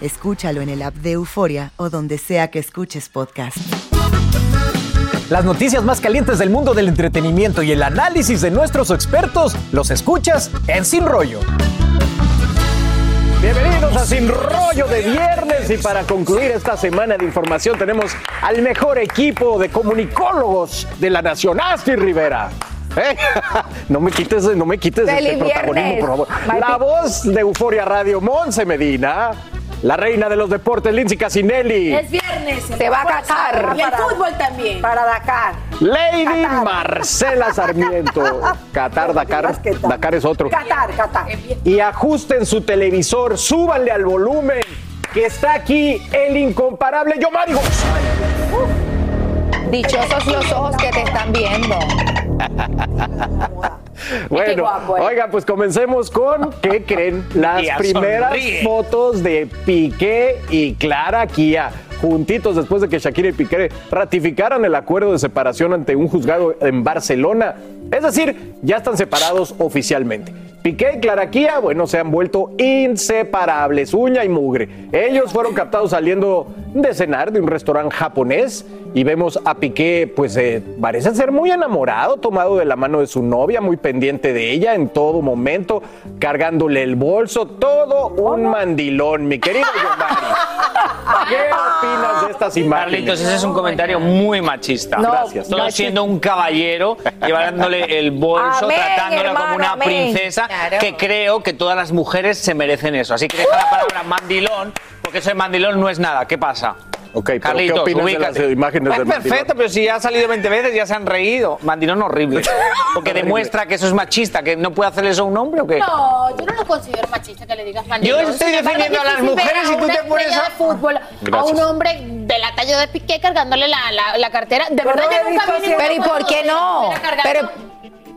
Escúchalo en el app de Euforia o donde sea que escuches podcast. Las noticias más calientes del mundo del entretenimiento y el análisis de nuestros expertos los escuchas en Sin Rollo. Bienvenidos a Sin Rollo de viernes y para concluir esta semana de información tenemos al mejor equipo de comunicólogos de la nación, Asti Rivera. ¿Eh? No me quites, no me quites este protagonismo, por favor. Martín. La voz de Euforia Radio, Monse Medina. La reina de los deportes, Lindsay Casinelli. Es viernes. Se va a Qatar. Y el fútbol también. Para Dakar. Lady Qatar. Marcela Sarmiento. Qatar, Dakar. Dakar es otro. Qatar, Qatar. Y ajusten su televisor, súbanle al volumen, que está aquí el incomparable Yomari González. Dichosos los ojos que te están viendo. Bueno, guapo, ¿eh? oiga, pues comencemos con, ¿qué creen? Las Kia primeras sonríe. fotos de Piqué y Clara Kia. Juntitos después de que Shakira y Piqué ratificaran el acuerdo de separación ante un juzgado en Barcelona. Es decir, ya están separados oficialmente. Piqué y Clara Kia, bueno, se han vuelto inseparables, uña y mugre. Ellos fueron captados saliendo de cenar de un restaurante japonés y vemos a Piqué, pues eh, parece ser muy enamorado, tomado de la mano de su novia, muy pendiente de ella en todo momento, cargándole el bolso, todo un mandilón, mi querido Yomari. ¿Qué opinas de estas imágenes? Carlitos, ese es un comentario muy machista. No, Gracias. Todo machi- siendo un caballero, llevándole el bolso, Amén, tratándola como hermano, una amén. princesa, Claro. que creo que todas las mujeres se merecen eso. Así que deja la palabra mandilón, porque eso de mandilón no es nada. ¿Qué pasa? Ok, pero Carlitos, ¿qué opinas de las imágenes Pues del mandilón? perfecto, pero si ya ha salido 20 veces, ya se han reído. Mandilón horrible. Porque demuestra que eso es machista, que no puede hacer eso a un hombre o qué. No, yo no lo considero machista que le digas mandilón. Yo estoy defendiendo a las mujeres y tú te pones a- de fútbol a un hombre de la talla de Piqué cargándole la, la, la cartera. De verdad no yo he nunca visto vi Pero ¿y por qué no? estuviera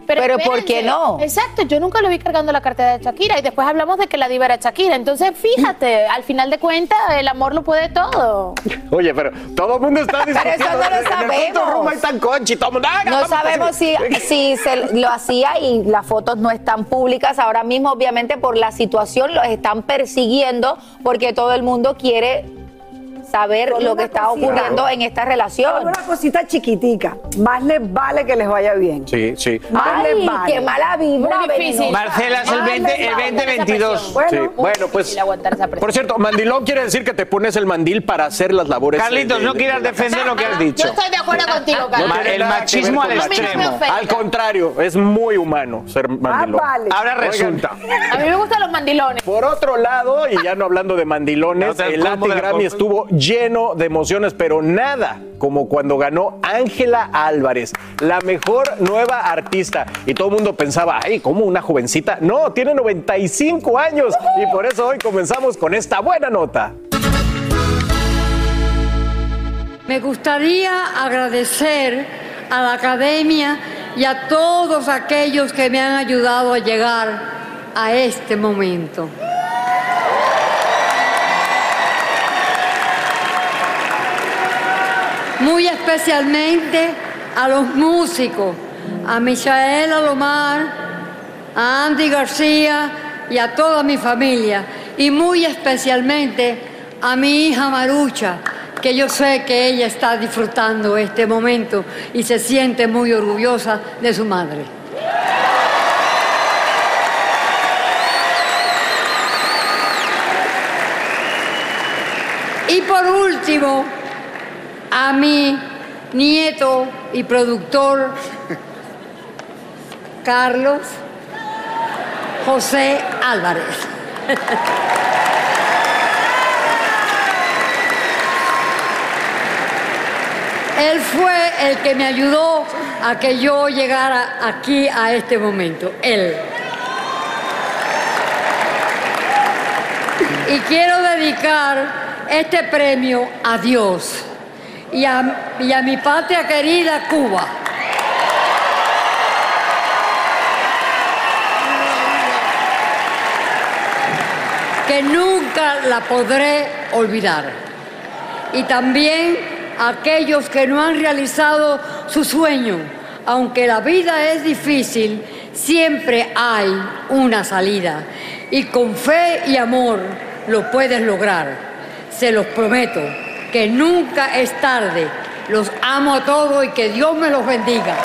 Pero ¿por qué no? Exacto, yo nunca lo vi cargando la cartera de Shakira y después hablamos de que la diva era Shakira. Entonces, fíjate, al final de cuentas, el amor lo puede todo. Oye, pero todo el mundo está discutiendo. eso no lo En el punto sabemos. conchi, todo mundo, "Ah, No sabemos si, si se lo hacía y las fotos no están públicas. Ahora mismo, obviamente, por la situación los están persiguiendo porque todo el mundo quiere saber Solo lo que está cosita. ocurriendo en esta relación. Una cosita chiquitica. Más les vale que les vaya bien. Sí, sí. Más les vale. qué mala vibra. Muy difícil. Marcela, es el Más 20, les el vale 2022. esa Bueno, Sí, bueno, pues. Por cierto, mandilón quiere decir que te pones el mandil para hacer las labores. Carlitos, de- no quieras defender lo que has Yo dicho. estoy de acuerdo contigo, No Carlos. tiene el machismo al con no extremo. Al contrario, es muy humano ser Más mandilón. vale. Ahora Oigan, resulta. A mí me gustan los mandilones. Por otro lado, y ya no hablando de mandilones, No, el Latin Grammy estuvo lleno de emociones, pero nada como cuando ganó Ángela Álvarez, la mejor nueva artista. Y todo el mundo pensaba, ay, ¿cómo una jovencita? No, tiene 95 años y por eso hoy comenzamos con esta buena nota. Me gustaría agradecer a la academia y a todos aquellos que me han ayudado a llegar a este momento. Muy especialmente a los músicos, a Michael Alomar, a Andy García y a toda mi familia. Y muy especialmente a mi hija Marucha, que yo sé que ella está disfrutando este momento y se siente muy orgullosa de su madre. Y por último, a mi nieto y productor Carlos José Álvarez. Él fue el que me ayudó a que yo llegara aquí a este momento. Él. Y quiero dedicar este premio a Dios y a, mi patria querida Cuba. que nunca la podré olvidar. Y también a aquellos que no han realizado su sueño. Aunque la vida es difícil, siempre hay una salida. Y con fe y amor lo puedes lograr. Se los prometo, que nunca es tarde. Los amo a todos y que Dios me los bendiga.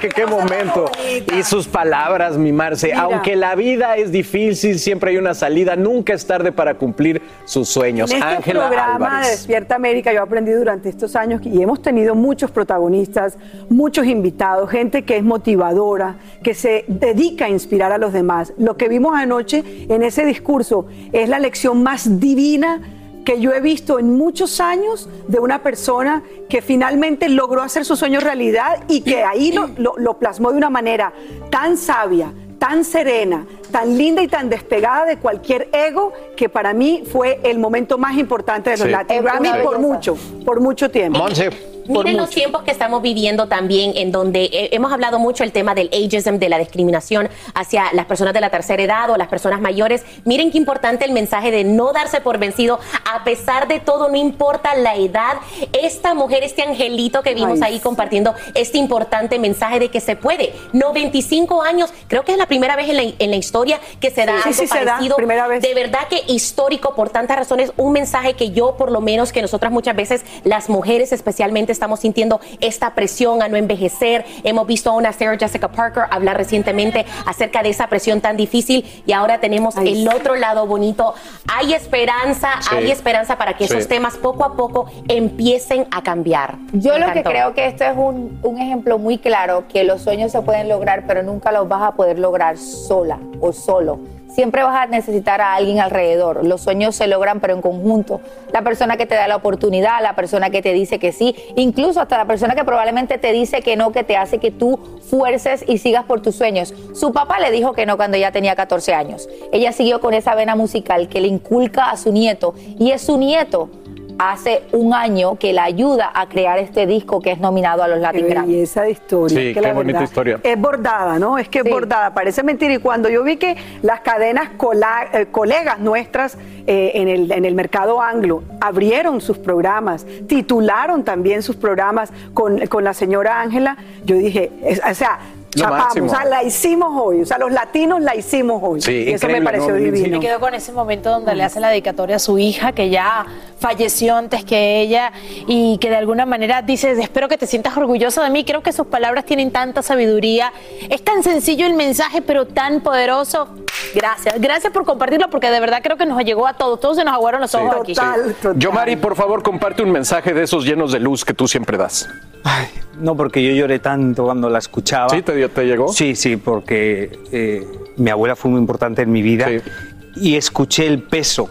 Que qué momento. Y sus palabras, mi Marce. Mira. Aunque la vida es difícil, siempre hay una salida. Nunca es tarde para cumplir sus sueños. En este Ángela programa de. Despierta América yo he aprendido durante estos años y hemos tenido muchos protagonistas, muchos invitados, gente que es motivadora, que se dedica a inspirar a los demás. Lo que vimos anoche en ese discurso es la lección más divina que yo he visto en muchos años de una persona que finalmente logró hacer su sueño realidad y que ahí lo, lo- lo plasmó de una manera tan sabia, tan serena, tan linda y tan despegada de cualquier ego que para mí fue el momento más importante de los Sí. Latin Grammy por mucho, por mucho tiempo. Monse. Miren los tiempos que estamos viviendo también, en donde eh, hemos hablado mucho el tema del ageism, de la discriminación hacia las personas de la tercera edad o las personas mayores. Miren qué importante el mensaje de no darse por vencido, a pesar de todo, no importa la edad. Esta mujer, este angelito que vimos Ay, ahí compartiendo este importante mensaje de que se puede. 95 años, creo que es la primera vez en la, en la historia que se da Sí, algo sí, se da, parecido. primera vez. De verdad que histórico por tantas razones, un mensaje que yo por lo menos que nosotras muchas veces las mujeres especialmente estamos sintiendo esta presión a no envejecer. Hemos visto a una Sarah Jessica Parker hablar recientemente acerca de esa presión tan difícil y ahora tenemos Ay, el otro lado bonito. Hay esperanza, Sí. hay esperanza para que Sí. esos temas poco a poco empiecen a cambiar. Yo Me lo que creo que esto es un, un ejemplo muy claro, que los sueños se pueden lograr, pero nunca los vas a poder lograr sola o solo. Siempre vas a necesitar a alguien alrededor. Los sueños se logran, pero en conjunto. La persona que te da la oportunidad, la persona que te dice que sí, incluso hasta la persona que probablemente te dice que no, que te hace que tú fuerces y sigas por tus sueños. Su papá le dijo que no cuando ella tenía 14 años. Ella siguió con esa vena musical que le inculca a su nieto y es su nieto hace un año que la ayuda a crear este disco que es nominado a los Qué Latin Grammy. belleza de historia. Sí, es que qué la bonita verdad historia. Es bordada, ¿no? Es que es bordada, parece mentira. Y cuando yo vi que las cadenas cola- eh, colegas nuestras eh, en, el, en el mercado anglo abrieron sus programas, titularon también sus programas con, con la señora Ángela, yo dije, es- o sea, chapamos, máximo. o sea, la hicimos hoy, o sea, los latinos la hicimos hoy. Sí, y eso me pareció ¿no? divino. Me quedo con ese momento donde le hace la dedicatoria a su hija, que ya falleció antes que ella, y que de alguna manera dice, espero que te sientas orgulloso de mí. Creo que sus palabras tienen tanta sabiduría. Es tan sencillo el mensaje, pero tan poderoso. Gracias. Gracias por compartirlo, porque de verdad creo que nos llegó a todos. Todos se nos aguaron los ojos aquí. Total, total. Yo, Mari, por favor, comparte un mensaje de esos llenos de luz que tú siempre das. Ay, no, porque yo lloré tanto cuando la escuchaba. ¿Sí? ¿Te, dio- te llegó? Sí, sí, porque eh, mi abuela fue muy importante en mi vida. Sí. y escuché el peso,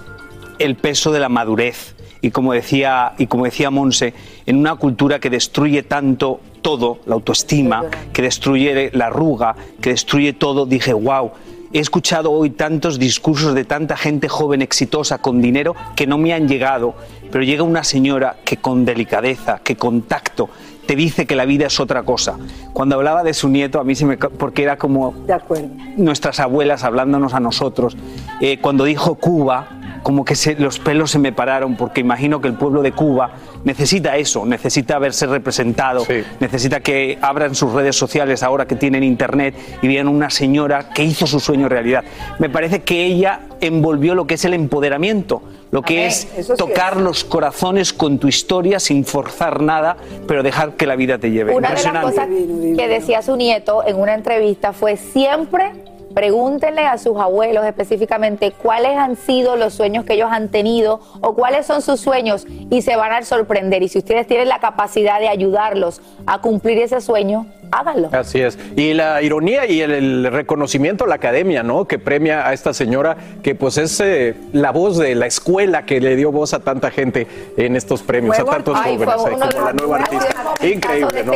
el peso de la madurez. Y como decía, y como decía Monse, en una cultura que destruye tanto todo, la autoestima, que destruye la arruga, que destruye todo, dije, wow, he escuchado hoy tantos discursos de tanta gente joven exitosa con dinero que no me han llegado, pero llega una señora que con delicadeza, que con tacto, te dice que la vida es otra cosa. Cuando hablaba de su nieto, a mí se me... porque era como De acuerdo. nuestras abuelas hablándonos a nosotros. Eh, cuando dijo Cuba, como que se- los pelos se me pararon, porque imagino que el pueblo de Cuba necesita eso, necesita verse representado, necesita que abran sus redes sociales ahora que tienen internet y vean una señora que hizo su sueño realidad. Me parece que ella envolvió lo que es el empoderamiento, lo que Amén. es Eso sí tocar es. los corazones con tu historia sin forzar nada, pero dejar que la vida te lleve. Una de las Impresionante. cosas que decía su nieto en una entrevista fue siempre pregúntenle a sus abuelos específicamente cuáles han sido los sueños que ellos han tenido o cuáles son sus sueños y se van a sorprender. Y si ustedes tienen la capacidad de ayudarlos a cumplir ese sueño, háganlo. Así es. Y la ironía y el, el reconocimiento a la academia, ¿no? Que premia a esta señora que pues es eh, la voz de la escuela que le dio voz a tanta gente en estos premios, a tantos Ay, jóvenes, eh, como la nueva artista. Increíble, ¿no?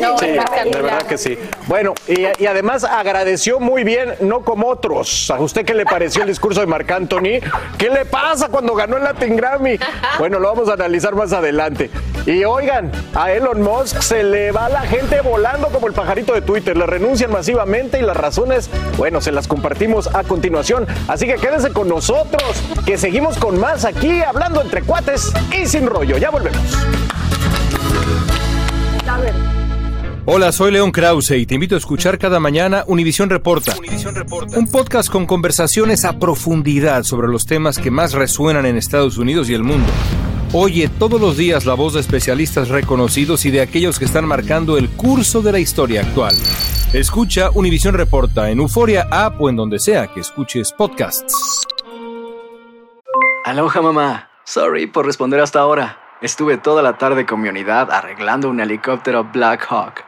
No, Sí, de verdad que sí. Bueno, y, y además agradeció muy bien, no como otros. ¿A usted qué le pareció el discurso de Marc Anthony? ¿Qué le pasa cuando ganó el Latin Grammy? Bueno, lo vamos a analizar más adelante. Y oigan, a Elon Musk se le va la gente volando como el pajarito de Twitter. Le renuncian masivamente y las razones, bueno, se las compartimos a continuación. Así que quédense con nosotros, que seguimos con más aquí, hablando entre cuates y sin rollo. Ya volvemos. Hola, soy León Krause y te invito a escuchar cada mañana Univisión Reporta. Un podcast con conversaciones a profundidad sobre los temas que más resuenan en Estados Unidos y el mundo. Oye todos los días la voz de especialistas reconocidos y de aquellos que están marcando el curso de la historia actual. Escucha Univisión Reporta en Euforia App o en donde sea que escuches podcasts. Aloha mamá. Sorry por responder hasta ahora. Estuve toda la tarde con mi unidad arreglando un helicóptero Black Hawk.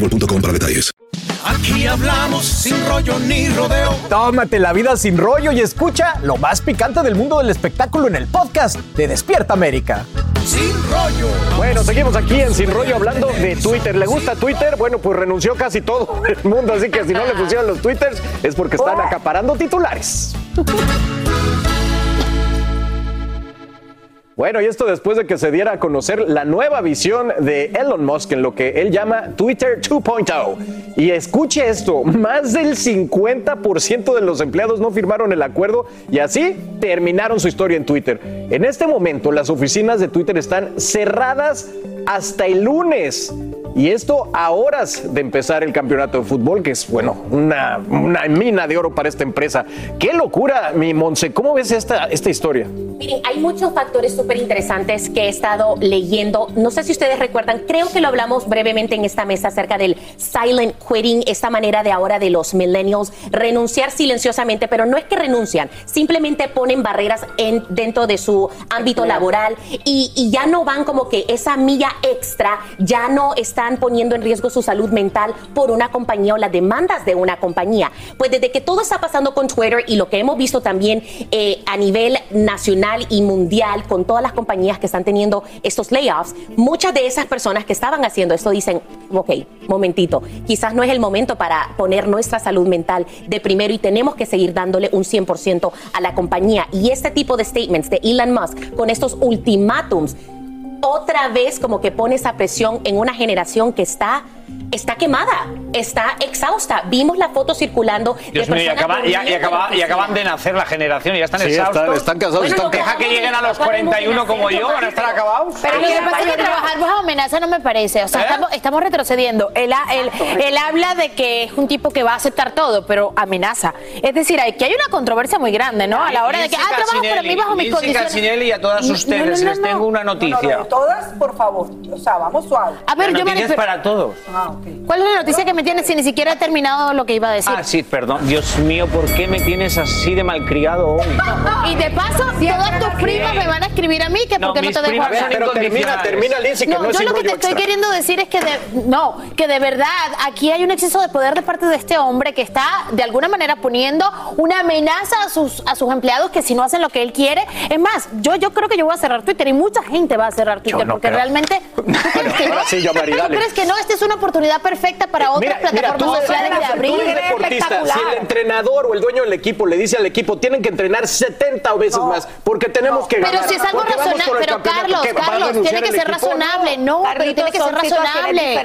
boostmobile.com para detalles. Aquí hablamos sin rollo ni rodeo. Tómate la vida sin rollo y escucha lo más picante del mundo del espectáculo en el podcast de Despierta América. Sin rollo. Bueno, seguimos aquí en Sin Rollo hablando de Twitter. ¿Le gusta Twitter? Bueno, pues renunció casi todo el mundo, así que si no le pusieron los Twitters es porque están acaparando titulares. Bueno, y esto después de que se diera a conocer la nueva visión de Elon Musk en lo que él llama Twitter 2.0. Y escuche esto, más del 50% de los empleados no firmaron el acuerdo y así terminaron su historia en Twitter. En este momento las oficinas de Twitter están cerradas hasta el lunes. Y esto a horas de empezar el campeonato de fútbol, que es, bueno, una, una mina de oro para esta empresa. ¡Qué locura, mi Monse! ¿Cómo ves esta, esta historia? Miren, hay muchos factores súper interesantes que he estado leyendo. No sé si ustedes recuerdan, creo que lo hablamos brevemente en esta mesa acerca del silent quitting, esta manera de ahora de los millennials renunciar silenciosamente, pero no es que renuncian, simplemente ponen barreras en, dentro de su ámbito laboral y, y ya no van como que esa milla extra, ya no están poniendo en riesgo su salud mental por una compañía o las demandas de una compañía. Pues desde que todo está pasando con Twitter y lo que hemos visto también eh, a nivel nacional, y mundial con todas las compañías que están teniendo estos layoffs, muchas de esas personas que estaban haciendo esto dicen, ok, momentito, quizás no es el momento para poner nuestra salud mental de primero y tenemos que seguir dándole un 100% a la compañía. Y este tipo de statements de Elon Musk con estos ultimátums otra vez como que pone esa presión en una generación que está está quemada, está exhausta. Vimos la foto circulando Dios de mío, y, acaba- y- y acaba- y acaban de nacer la generación y ya están Sí, están- exhaustos. están cansados, Bueno, están- no, deja que lleguen a los 41 como yo, van a estar acabados. Pero lo que pasa es que trabajar bajo amenaza no me parece. O sea, ¿Eh? estamos, estamos retrocediendo. Él, ha- él- él habla de que es un tipo que va a aceptar todo, pero amenaza. Es decir, aquí hay una controversia muy grande, ¿no? A la hora de que, ah, trabajas para mí bajo mis condiciones. Y a todas No, no, ustedes no, no, les no. tengo una noticia. Todas, por favor. O sea, vamos suave. A ver, La yo noticia es manif- todos. ¿Cuál es la noticia que me tienes si ni siquiera he terminado lo que iba a decir? Ah, sí, perdón. Dios mío, ¿por qué me tienes así de malcriado hoy? Y de paso, todas tus primas me van a escribir a mí que No, porque no, te dejo hablar. Pero termina, termina, Lindsay, que no es yo lo que te estoy queriendo decir es que de, no, que de verdad aquí hay un exceso de poder de parte de este hombre que está de alguna manera poniendo una amenaza a sus a sus empleados que si no hacen lo que él quiere, es más, yo yo creo que yo voy a cerrar Twitter y mucha gente va a cerrar Twitter no porque creo. realmente ¿tú crees que no? Ahora sí, yo, Mari, ¿Tú dale. crees que no? Esta es una oportunidad perfecta para otras plataformas tú eres- sociales de tú abrir. eres deportista. Si el entrenador o el dueño del equipo le dice al equipo, tienen que entrenar 70 veces más porque tenemos que Pero ganar. si es algo razonable, pero Carlos, ¿qué, va a Carlos, tiene que ser equipo? razonable, no, pero tiene que ser razonable.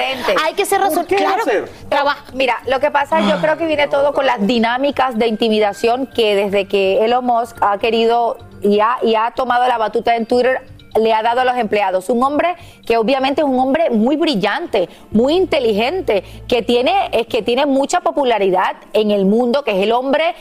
Hay que ser ¿Por razonable. Claro, trabaja. Mira, lo que pasa yo creo que viene todo con las dinámicas de intimidación que desde que Elon Musk ha querido y ha, y ha tomado la batuta en Twitter le ha dado a los empleados. Un hombre que obviamente es un hombre muy brillante, muy inteligente, que tiene, es que tiene mucha popularidad en el mundo, que es el hombre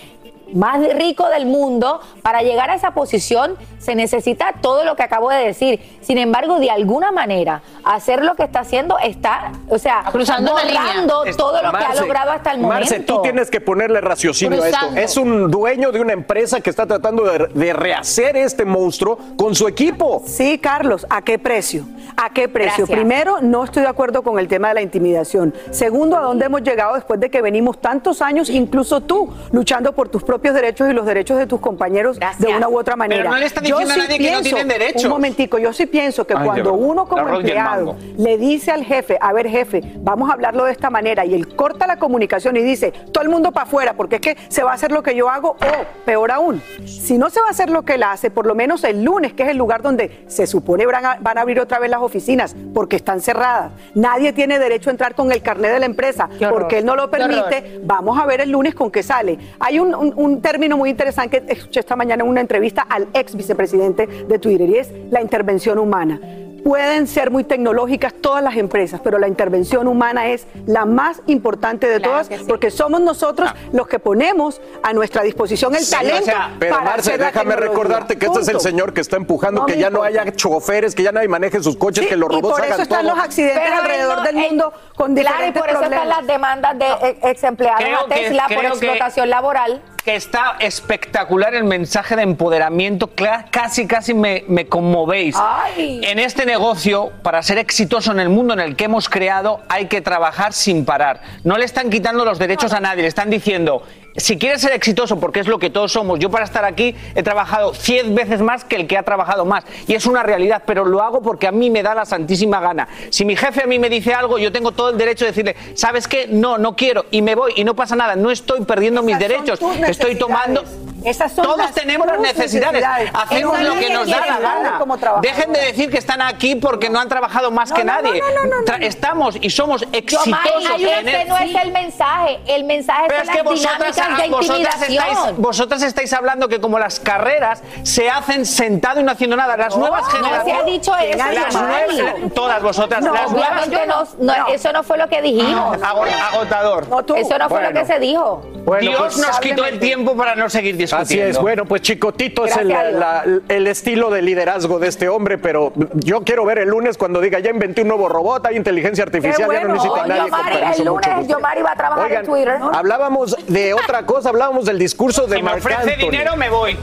más rico del mundo, para llegar a esa posición se necesita todo lo que acabo de decir. Sin embargo, de alguna manera, hacer lo que está haciendo está, o sea, Cruzando borrando todo lo que ha logrado hasta el momento. Marce, tú tienes que ponerle raciocinio a esto. Es un dueño de una empresa que está tratando de, de rehacer este monstruo con su equipo. Sí, Carlos, ¿a qué precio? ¿A qué precio? Gracias. Primero, no estoy de acuerdo con el tema de la intimidación. Segundo, ¿a dónde hemos llegado después de que venimos tantos años, incluso tú, luchando por tus propios derechos y los derechos de tus compañeros de una u otra manera? no le están diciendo a nadie que no tienen derechos. Un momentico, yo sí pienso que Ay, cuando uno como empleado le dice al jefe, a ver jefe, vamos a hablarlo de esta manera, y él corta la comunicación y dice, todo el mundo para afuera, porque es que se va a hacer lo que yo hago, o peor aún, si no se va a hacer lo que él hace, por lo menos el lunes, que es el lugar donde se supone van a, van a abrir otra vez las oficinas, porque están cerradas. Nadie tiene derecho a entrar con el carnet de la empresa, Qué horror. porque él no lo permite. Vamos a ver el lunes con qué sale. Hay un, un- un término muy interesante que escuché esta mañana en una entrevista al ex vicepresidente de Twitter y es la intervención humana. Pueden ser muy tecnológicas todas las empresas, pero la intervención humana es la más importante de todas porque somos nosotros los que ponemos a nuestra disposición el Sí, talento. o sea, pero para Marce, hacer la déjame tecnología. recordarte que este es el Punto. señor que está empujando No que ya no haya choferes, que ya nadie maneje sus coches, Sí, que los y robots por eso hagan están todo. los accidentes Pero alrededor no- del mundo con Claro, y por eso están problemas. las demandas de ex- ex empleados que- Tesla por creo que- explotación laboral. Que está espectacular el mensaje de empoderamiento. Casi, casi me, me conmovéis. Ay. En este negocio, para ser exitoso en el mundo en el que hemos creado, hay que trabajar sin parar. No le están quitando los derechos a nadie, le están diciendo. Si quieres ser exitoso, porque es lo que todos somos, yo para estar aquí he trabajado 100 veces más que el que ha trabajado más. Y es una realidad, pero lo hago porque a mí me da la santísima gana. Si mi jefe a mí me dice algo, yo tengo todo el derecho de decirle, ¿sabes qué? No, no quiero. Y me voy y no pasa nada. No estoy perdiendo mis Esas derechos. Estoy tomando... Esas son Todos las tenemos las necesidades. necesidades. Hacemos lo es que nos que da la gana. Dejen de decir que están aquí porque no han trabajado más que no, nadie. no, no, no, Estamos y somos exitosos. una en que el- no es el mensaje. El mensaje Pero son es que las vosotras, de vosotras, estáis, vosotras estáis hablando que como las carreras se hacen sentado y no haciendo nada. Las nuevas no se generaciones. ha dicho eso, Las Yomari. nuevas- todas vosotras. No, las nuevas obviamente no, no, eso no fue lo que dijimos. Ago- agotador. Eso no fue lo que se dijo. Bueno, Dios pues, nos quitó el tiempo para no seguir discutiendo. Así es, bueno, pues Chicotito es el, la- el estilo de liderazgo de este hombre, pero yo quiero ver el lunes cuando diga ya inventé un nuevo robot, hay inteligencia artificial, ya no necesita a nadie. Yomari, el lunes. Yomari va a trabajar Oigan, en Twitter. hablábamos de otra cosa, hablábamos del discurso de Si me Marc ofrece Anthony. dinero, me voy.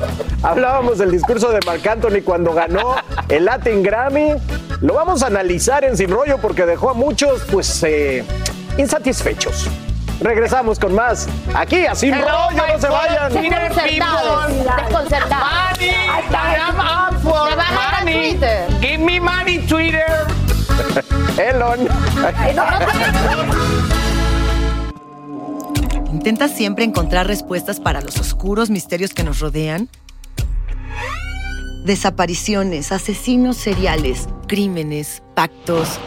Hablábamos del discurso de Marc Anthony cuando ganó el Latin Grammy. Lo vamos a analizar en Sin Rollo porque dejó a muchos, pues, eh, insatisfechos. Regresamos con más. Aquí, así rollo, no se vayan. Desconcertados. Money. I'm up for. Give me money, Twitter. Elon. ¿Intentas siempre encontrar respuestas para los oscuros misterios que nos rodean? Desapariciones, asesinos seriales, crímenes, pactos.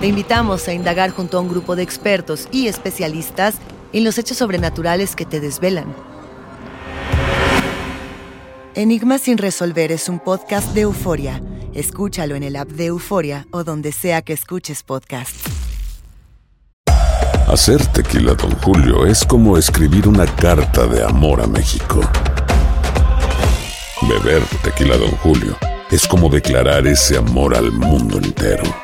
Te invitamos a indagar junto a un grupo de expertos y especialistas en los hechos sobrenaturales que te desvelan. Enigma sin resolver es un podcast de euforia. Escúchalo en el app de Euforia o donde sea que escuches podcast. Hacer tequila, Don Julio, es como escribir una carta de amor a México. Beber tequila, Don Julio, es como declarar ese amor al mundo entero.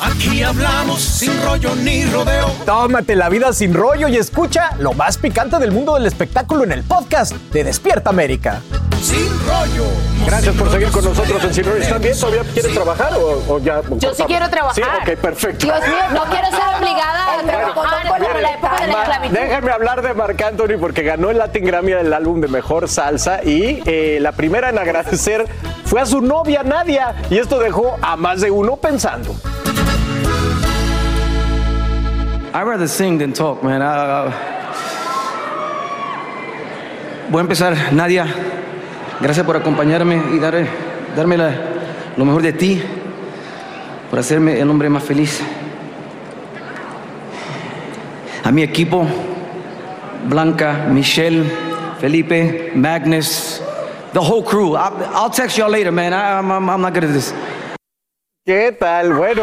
Aquí hablamos sin rollo ni rodeo. Tómate la vida sin rollo y escucha lo más picante del mundo del espectáculo en el podcast de Despierta América. Sin rollo. Gracias por seguir con nosotros en Sin Rollo. ¿Están bien? ¿Todavía quieres trabajar o, o ya? Yo sí quiero trabajar. Sí, ok, perfecto. Dios mío, no quiero ser obligada a trabajar como en la época de la esclavitud. Déjenme hablar de Marc Anthony porque ganó el Latin Grammy del álbum de mejor salsa y eh, la primera en agradecer fue a su novia Nadia y esto dejó a más de uno pensando. I'd rather sing than talk, man. Voy a empezar, Nadia. Gracias por acompañarme y dar, darme lo mejor de ti, por hacerme el hombre más feliz. A mi equipo, Blanca, Michelle, Felipe, Magnus, the whole crew. I, I'll text y'all later, man. I, I'm, I'm not good at this. ¿Qué tal? Bueno,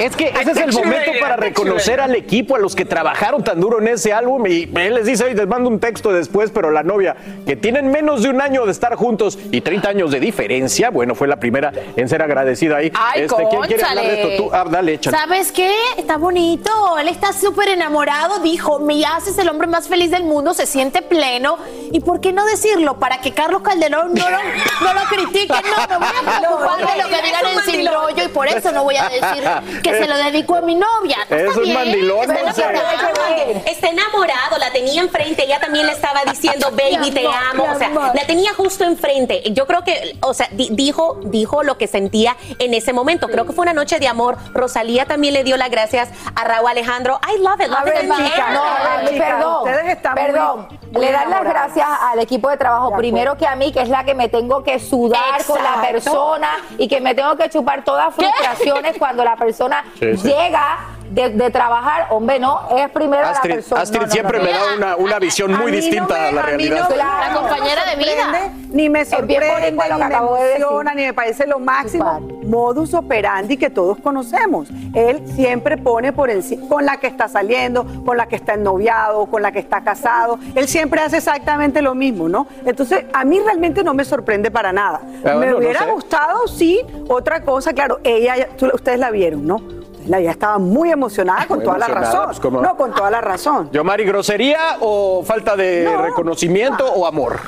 es que ese es el momento para reconocer al equipo, a los que trabajaron tan duro en ese álbum. Y él les dice, "Oye, les mando un texto después, pero la novia, que tienen menos de un año de estar juntos y 30 años de diferencia, bueno, fue la primera en ser agradecida ahí. Ay, Este, ¿Quién quiere hablar de esto? Tú, ah, dale, échale. ¿Sabes qué? Está bonito. Él está súper enamorado. Dijo, me haces el hombre más feliz del mundo, se siente pleno. ¿Y por qué no decirlo? Para que Carlos Calderón no lo, no lo critique. No, me voy a preocupar de lo que digan en Sin Rollo y por eso no voy a decir que se lo dedico a mi novia. ¿No Es está un bien? mandilón, Está Monse. enamorado. Está enamorado, la tenía enfrente, ella también le estaba diciendo, baby, te amo, o sea, la tenía justo enfrente. Yo creo que, o sea, di- dijo, dijo lo que sentía en ese momento. Creo que fue una noche de amor. Rosalía también le dio las gracias a Raúl Alejandro. I love it, love A it ver, and chicas, care. no, a ver, chicas, perdón, ustedes están muy- perdón. muy Le dan las gracias al equipo de trabajo, primero que a mí, que es la que me tengo que sudar con la persona y que me tengo que chupar todas frustraciones cuando la persona Sí, sí. llega de, de trabajar. Hombre, no, es primero la persona. Astrid No, no, siempre no, me da una, una visión muy distinta me- a la realidad. Claro, La compañera de vida. Ni me sorprende, ni que me de emociona, ni me parece lo máximo. Modus operandi que todos conocemos. Él siempre pone por encima, con la que está saliendo, con la que está ennoviado, con la que está casado. Él siempre hace exactamente lo mismo, ¿no? Entonces, a mí realmente no me sorprende para nada. Ah, me hubiera sé. gustado, sí, otra cosa, claro, ella, tú- ustedes la vieron, ¿no? La ella estaba muy emocionada con Muy toda la razón. pues, ¿cómo? No, con toda la razón. Yo, Mari, ¿grosería o falta de reconocimiento o amor?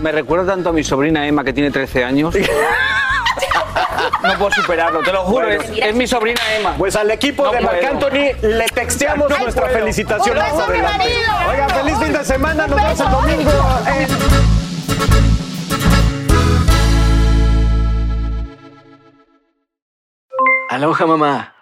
Me recuerda tanto a mi sobrina Emma, que tiene 13 años. No puedo superarlo, te lo juro, Bueno. es, es mi sobrina Emma. Pues al equipo No de Marc. Anthony le texteamos Ay, nuestra puedo. felicitación. Oigan, feliz fin de semana, nos vemos el domingo. Eh, Aloha mamá.